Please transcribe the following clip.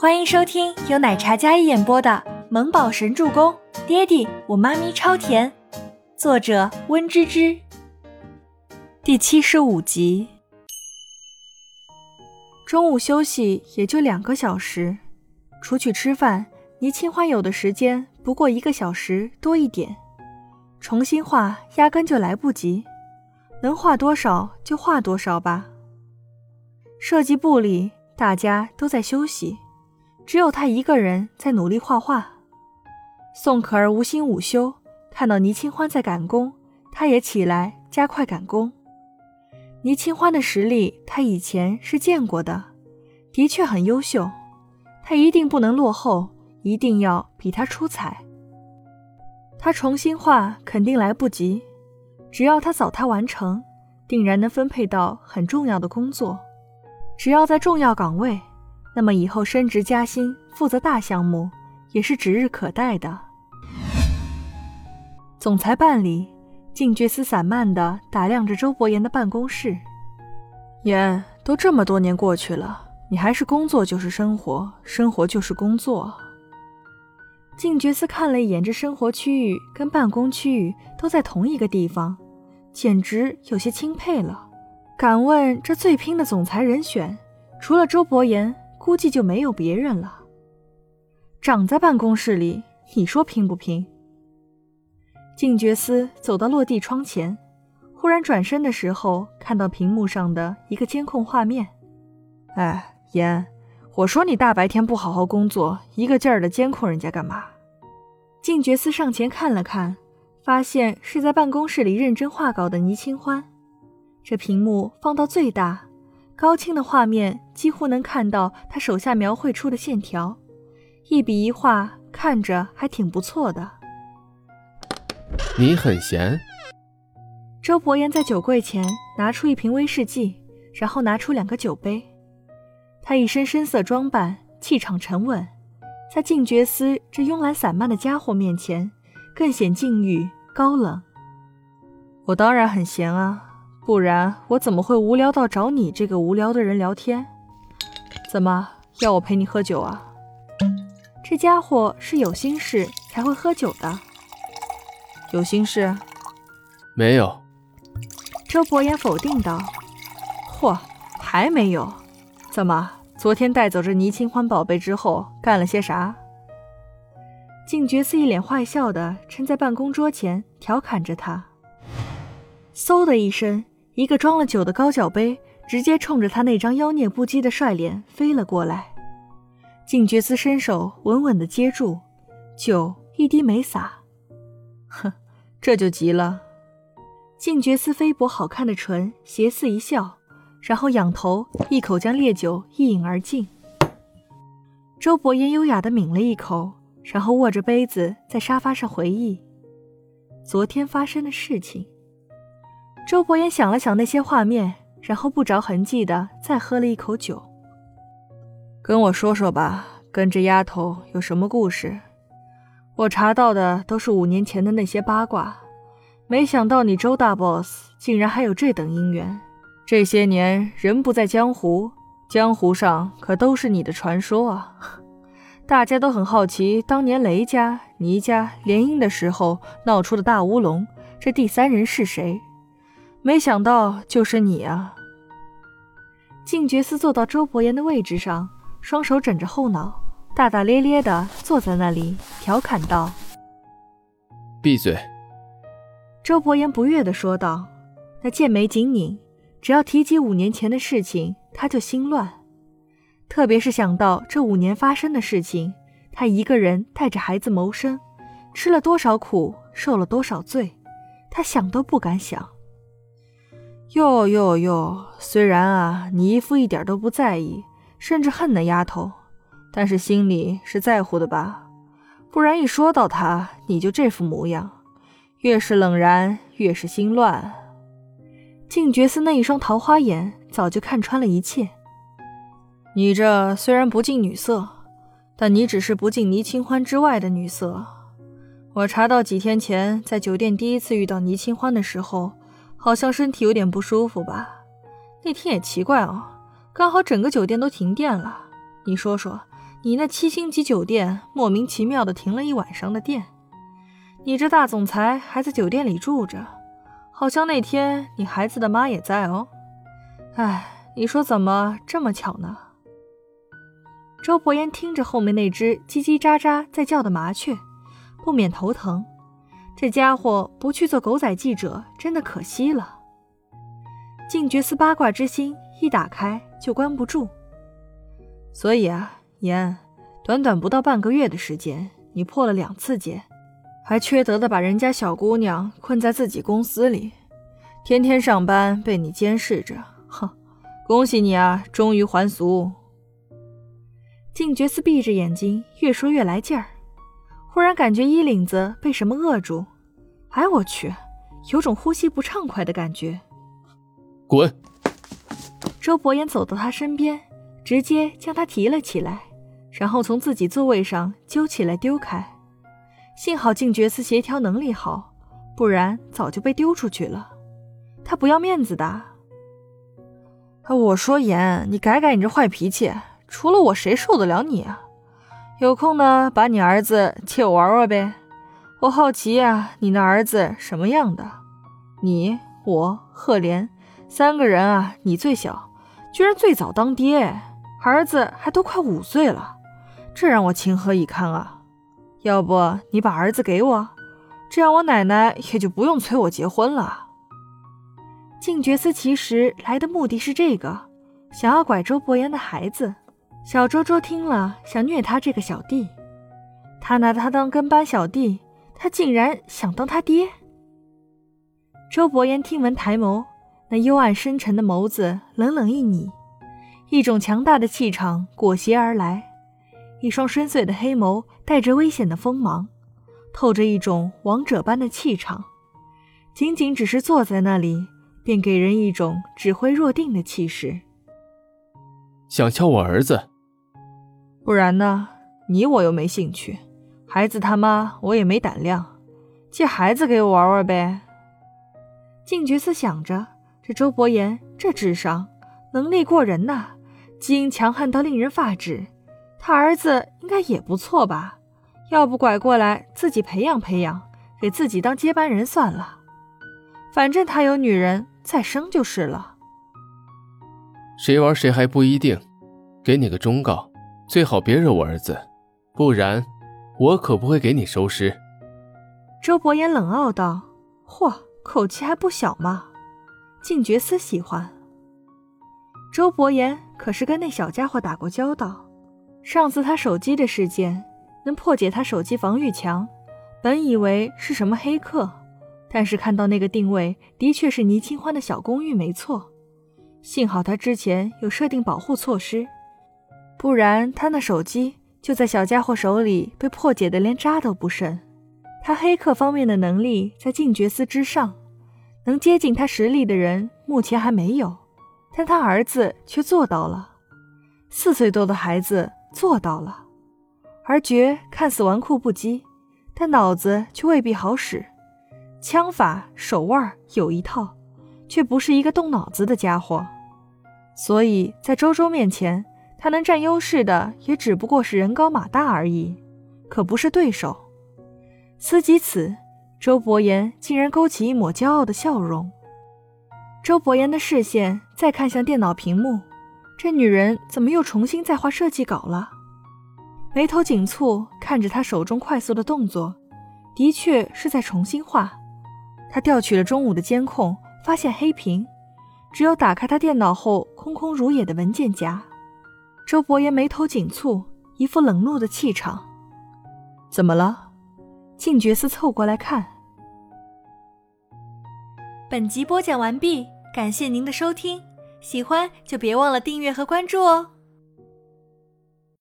欢迎收听由奶茶嘉一演播的《萌宝神助攻》，爹地我妈咪超甜，作者温芝芝。第七十五集。中午休息也就两个小时，出去吃饭，倪清欢有的时间不过一个小时多一点，重新画压根就来不及，能画多少就画多少吧。设计部里大家都在休息。只有他一个人在努力画画。宋可儿无心午休，看到倪清欢在赶工，他也起来加快赶工。倪清欢的实力，他以前是见过的，的确很优秀。他一定不能落后，一定要比他出彩。他重新画肯定来不及，只要他早他完成，定然能分配到很重要的工作。只要在重要岗位。那么以后升职加薪，负责大项目，也是指日可待的。总裁办里，靳觉思散漫地打量着周伯言的办公室。言，都这么多年过去了，你还是工作就是生活，生活就是工作。靳觉思看了一眼这生活区域跟办公区域都在同一个地方，简直有些钦佩了。敢问这最拼的总裁人选，除了周伯言？估计就没有别人了。长在办公室里，你说拼不拼？静觉思走到落地窗前，忽然转身的时候，看到屏幕上的一个监控画面。哎，言，我说你大白天不好好工作，一个劲儿的监控人家干嘛？静觉思上前看了看，发现是在办公室里认真画稿的倪清欢。这屏幕放到最大。高清的画面几乎能看到他手下描绘出的线条，一笔一画看着还挺不错的。你很闲。周伯言在酒柜前拿出一瓶威士忌，然后拿出两个酒杯。他一身深色装扮，气场沉稳，在静觉司这慵懒散漫的家伙面前，更显禁欲高冷。我当然很闲啊。不然我怎么会无聊到找你这个无聊的人聊天？怎么要我陪你喝酒啊？这家伙是有心事才会喝酒的。有心事？没有。周伯言否定道。嚯，还没有？怎么昨天带走这倪清欢宝贝之后干了些啥？靳觉寺一脸坏笑的撑在办公桌前调侃着他。嗖的一声。一个装了酒的高脚杯直接冲着他那张妖孽不羁的帅脸飞了过来，靳觉思伸手稳稳地接住，酒一滴没洒。哼，这就急了。靳觉思菲薄好看的唇斜似一笑，然后仰头一口将烈酒一饮而尽。周伯言优雅地抿了一口，然后握着杯子在沙发上回忆昨天发生的事情。周伯言想了想那些画面，然后不着痕迹的再喝了一口酒。跟我说说吧，跟这丫头有什么故事？我查到的都是五年前的那些八卦，没想到你周大 boss 竟然还有这等姻缘。这些年人不在江湖，江湖上可都是你的传说啊！大家都很好奇，当年雷家、倪家联姻的时候闹出的大乌龙，这第三人是谁？没想到就是你啊！靳觉思坐到周伯言的位置上，双手枕着后脑，大大咧咧的坐在那里，调侃道：“闭嘴。”周伯言不悦的说道，那剑眉紧拧，只要提及五年前的事情，他就心乱。特别是想到这五年发生的事情，他一个人带着孩子谋生，吃了多少苦，受了多少罪，他想都不敢想。哟哟哟！虽然啊，你一副一点都不在意，甚至恨那丫头，但是心里是在乎的吧？不然一说到她，你就这副模样，越是冷然，越是心乱。静觉寺那一双桃花眼早就看穿了一切。你这虽然不近女色，但你只是不近倪清欢之外的女色。我查到几天前在酒店第一次遇到倪清欢的时候。好像身体有点不舒服吧？那天也奇怪哦，刚好整个酒店都停电了。你说说，你那七星级酒店莫名其妙的停了一晚上的电，你这大总裁还在酒店里住着，好像那天你孩子的妈也在哦。哎，你说怎么这么巧呢？周伯言听着后面那只叽叽喳喳在叫的麻雀，不免头疼。这家伙不去做狗仔记者，真的可惜了。静觉寺八卦之心一打开就关不住，所以啊。言，短短不到半个月的时间，你破了两次戒，还缺德的把人家小姑娘困在自己公司里，天天上班被你监视着，哼！恭喜你啊，终于还俗。静觉寺闭着眼睛，越说越来劲儿，忽然感觉衣领子被什么扼住，哎，我去，有种呼吸不畅快的感觉。滚！周伯言走到他身边，直接将他提了起来。然后从自己座位上揪起来丢开，幸好静觉司协调能力好，不然早就被丢出去了。他不要面子的。我说言，你改改你这坏脾气，除了我谁受得了你啊？有空呢，把你儿子借我玩玩呗。我好奇呀，你那儿子什么样的？你、我、赫连三个人啊，你最小，居然最早当爹，儿子还都快五岁了。这让我情何以堪啊！要不你把儿子给我，这样我奶奶也就不用催我结婚了。静觉寺其实来的目的是这个，想要拐周伯言的孩子。小周周听了，想虐他这个小弟。他拿他当跟班小弟，他竟然想当他爹。周伯言听闻抬眸，那幽暗深沉的眸子冷冷一睨，一种强大的气场裹挟而来。一双深邃的黑眸带着危险的锋芒，透着一种王者般的气场。仅仅只是坐在那里，便给人一种指挥若定的气势。想敲我儿子？不然呢？你我又没兴趣，孩子他妈我也没胆量，借孩子给我玩玩呗。静觉寺想着，这周伯言这智商，能力过人呐，基因强悍到令人发指。他儿子应该也不错吧？要不拐过来自己培养培养，给自己当接班人算了。反正他有女人，再生就是了。谁玩谁还不一定。给你个忠告，最好别惹我儿子，不然我可不会给你收尸。周伯言冷傲道：“嚯，口气还不小嘛！”静觉司喜欢。周伯言可是跟那小家伙打过交道。上次他手机的事件能破解他手机防御墙，本以为是什么黑客，但是看到那个定位的确是倪清欢的小公寓，没错。幸好他之前有设定保护措施，不然他那手机就在小家伙手里被破解的连渣都不剩。他黑客方面的能力在静觉司之上，能接近他实力的人目前还没有，但他儿子却做到了，四岁多的孩子。做到了，而觉看似纨绔不羁，但脑子却未必好使，枪法手腕有一套，却不是一个动脑子的家伙。所以在周周面前，他能占优势的也只不过是人高马大而已，可不是对手。思及此，周伯言竟然勾起一抹骄傲的笑容。周伯言的视线再看向电脑屏幕。这女人怎么又重新在画设计稿了？眉头紧蹙，看着她手中快速的动作，的确是在重新画。他调取了中午的监控，发现黑屏，只有打开他电脑后空空如也的文件夹。周伯言眉头紧蹙，一副冷怒的气场。怎么了？静觉寺凑过来看。本集播讲完毕，感谢您的收听。喜欢就别忘了订阅和关注哦。